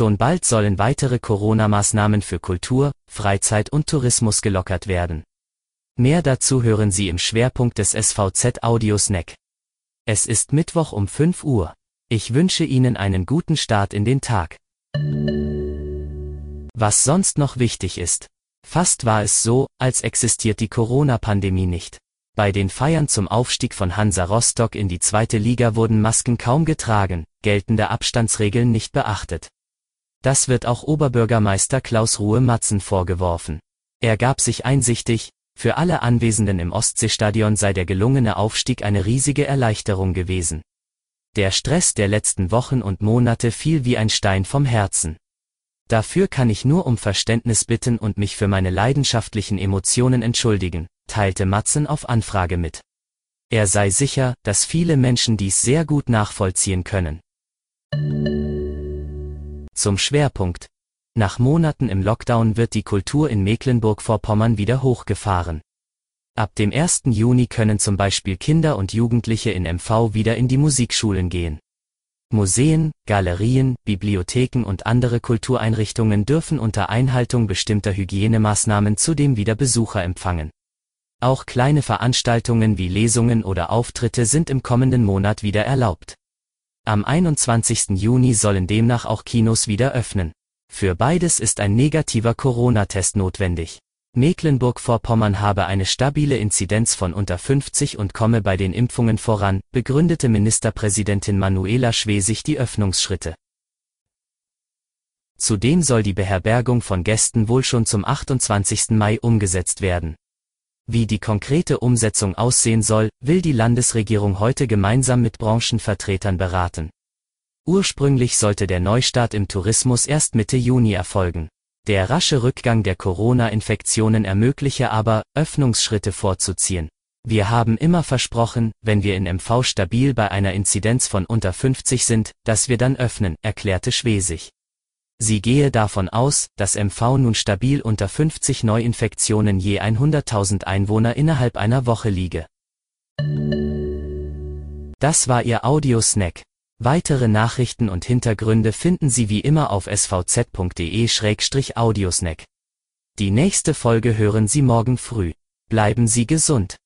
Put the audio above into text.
Schon bald sollen weitere Corona-Maßnahmen für Kultur, Freizeit und Tourismus gelockert werden. Mehr dazu hören Sie im Schwerpunkt des SVZ Audio Snack. Es ist Mittwoch um 5 Uhr. Ich wünsche Ihnen einen guten Start in den Tag. Was sonst noch wichtig ist. Fast war es so, als existiert die Corona-Pandemie nicht. Bei den Feiern zum Aufstieg von Hansa Rostock in die zweite Liga wurden Masken kaum getragen, geltende Abstandsregeln nicht beachtet. Das wird auch Oberbürgermeister Klaus Ruhe Matzen vorgeworfen. Er gab sich einsichtig, für alle Anwesenden im Ostseestadion sei der gelungene Aufstieg eine riesige Erleichterung gewesen. Der Stress der letzten Wochen und Monate fiel wie ein Stein vom Herzen. Dafür kann ich nur um Verständnis bitten und mich für meine leidenschaftlichen Emotionen entschuldigen, teilte Matzen auf Anfrage mit. Er sei sicher, dass viele Menschen dies sehr gut nachvollziehen können. Zum Schwerpunkt. Nach Monaten im Lockdown wird die Kultur in Mecklenburg-Vorpommern wieder hochgefahren. Ab dem 1. Juni können zum Beispiel Kinder und Jugendliche in MV wieder in die Musikschulen gehen. Museen, Galerien, Bibliotheken und andere Kultureinrichtungen dürfen unter Einhaltung bestimmter Hygienemaßnahmen zudem wieder Besucher empfangen. Auch kleine Veranstaltungen wie Lesungen oder Auftritte sind im kommenden Monat wieder erlaubt. Am 21. Juni sollen demnach auch Kinos wieder öffnen. Für beides ist ein negativer Corona-Test notwendig. Mecklenburg-Vorpommern habe eine stabile Inzidenz von unter 50 und komme bei den Impfungen voran, begründete Ministerpräsidentin Manuela Schwesig die Öffnungsschritte. Zudem soll die Beherbergung von Gästen wohl schon zum 28. Mai umgesetzt werden. Wie die konkrete Umsetzung aussehen soll, will die Landesregierung heute gemeinsam mit Branchenvertretern beraten. Ursprünglich sollte der Neustart im Tourismus erst Mitte Juni erfolgen. Der rasche Rückgang der Corona-Infektionen ermögliche aber, Öffnungsschritte vorzuziehen. Wir haben immer versprochen, wenn wir in MV stabil bei einer Inzidenz von unter 50 sind, dass wir dann öffnen, erklärte Schwesig. Sie gehe davon aus, dass MV nun stabil unter 50 Neuinfektionen je 100.000 Einwohner innerhalb einer Woche liege. Das war Ihr Audiosnack. Weitere Nachrichten und Hintergründe finden Sie wie immer auf svz.de-audiosnack. Die nächste Folge hören Sie morgen früh. Bleiben Sie gesund.